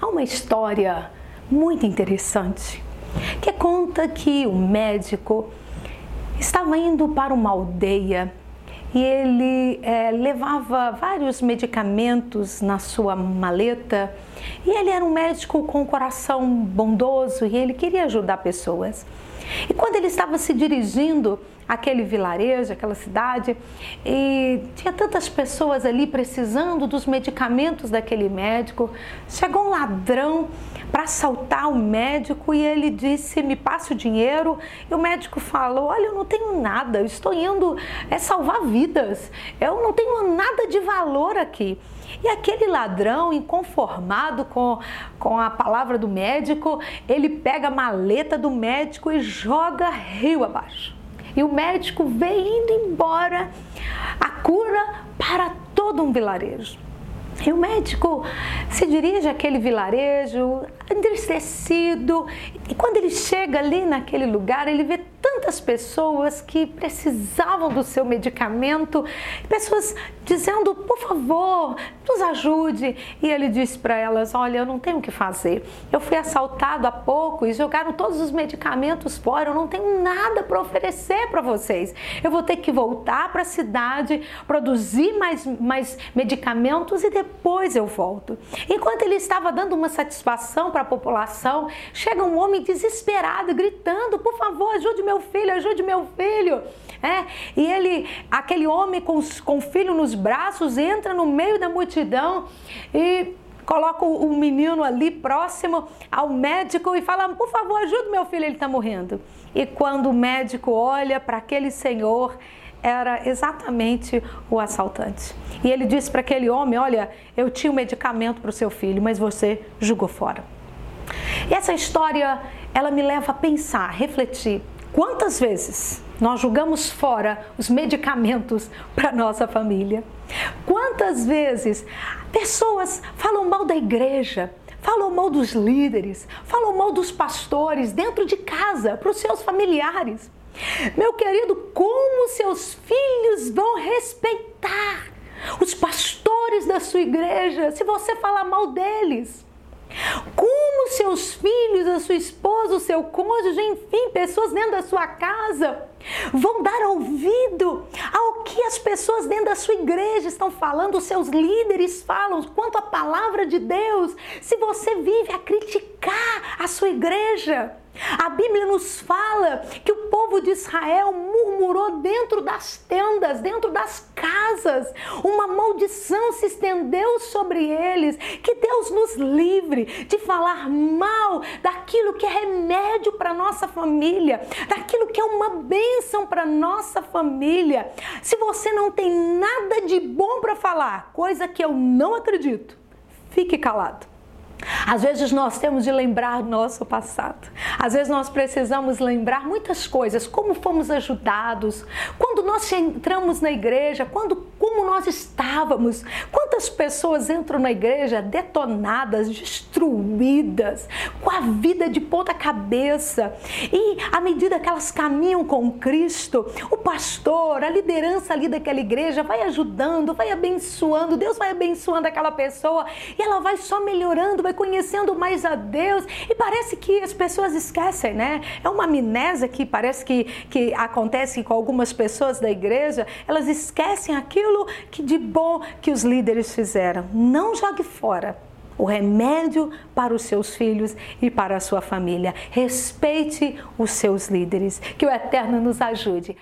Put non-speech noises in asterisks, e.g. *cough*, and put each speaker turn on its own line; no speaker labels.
há uma história muito interessante que conta que o médico estava indo para uma aldeia e ele é, levava vários medicamentos na sua maleta. E ele era um médico com um coração bondoso e ele queria ajudar pessoas. E quando ele estava se dirigindo àquele vilarejo, aquela cidade, e tinha tantas pessoas ali precisando dos medicamentos daquele médico, chegou um ladrão para assaltar o médico e ele disse: Me passe o dinheiro. E o médico falou: Olha, eu não tenho nada, eu estou indo é salvar vidas, eu não tenho nada de valor aqui. E aquele ladrão, inconformado com, com a palavra do médico, ele pega a maleta do médico e joga rio abaixo. E o médico vem indo embora a cura para todo um vilarejo. E o médico se dirige àquele vilarejo, entristecido, e quando ele chega ali naquele lugar, ele vê tantas pessoas que precisavam do seu medicamento, pessoas dizendo, por favor, nos ajude. E ele disse para elas: Olha, eu não tenho o que fazer. Eu fui assaltado há pouco e jogaram todos os medicamentos fora. Eu não tenho nada para oferecer para vocês. Eu vou ter que voltar para a cidade, produzir mais, mais medicamentos e depois eu volto. Enquanto ele estava dando uma satisfação para a população, chega um homem desesperado, gritando: Por favor, ajude meu filho, ajude meu filho. É, e ele, aquele homem com, com o filho nos braços, entra no meio da multidão e coloca o menino ali próximo ao médico e fala: Por favor, ajude meu filho, ele está morrendo. E quando o médico olha para aquele senhor, era exatamente o assaltante. E ele disse para aquele homem: Olha, eu tinha um medicamento para o seu filho, mas você jogou fora. E essa história, ela me leva a pensar, a refletir Quantas vezes nós jogamos fora os medicamentos *laughs* para nossa família? Quantas vezes pessoas falam mal da igreja, falam mal dos líderes, falam mal dos pastores dentro de casa, para os seus familiares? Meu querido, como seus filhos vão respeitar os pastores da sua igreja se você falar mal deles? Como seus filhos, a sua esposa, o seu cônjuge, enfim, pessoas dentro da sua casa vão dar ouvido ao que as pessoas dentro da sua igreja estão falando, os seus líderes falam, quanto à palavra de Deus, se você vive a criticar a sua igreja. A Bíblia nos fala que o povo de Israel murmurou dentro das tendas, dentro das casas. Uma maldição se estendeu sobre eles. Que Deus nos livre de falar mal daquilo que é remédio para nossa família, daquilo que é uma bênção para nossa família. Se você não tem nada de bom para falar, coisa que eu não acredito, fique calado. Às vezes nós temos de lembrar nosso passado. Às vezes nós precisamos lembrar muitas coisas, como fomos ajudados, quando nós entramos na igreja, quando como nós estávamos. Quantas pessoas entram na igreja detonadas, destruídas, com a vida de ponta cabeça. E à medida que elas caminham com Cristo, o pastor, a liderança ali daquela igreja vai ajudando, vai abençoando, Deus vai abençoando aquela pessoa e ela vai só melhorando, vai conhecendo mais a Deus. E parece que as pessoas esquecem, né? É uma amnésia que parece que, que acontece com algumas pessoas da igreja, elas esquecem aquilo que de bom que os líderes fizeram. Não jogue fora o remédio para os seus filhos e para a sua família. Respeite os seus líderes. Que o Eterno nos ajude.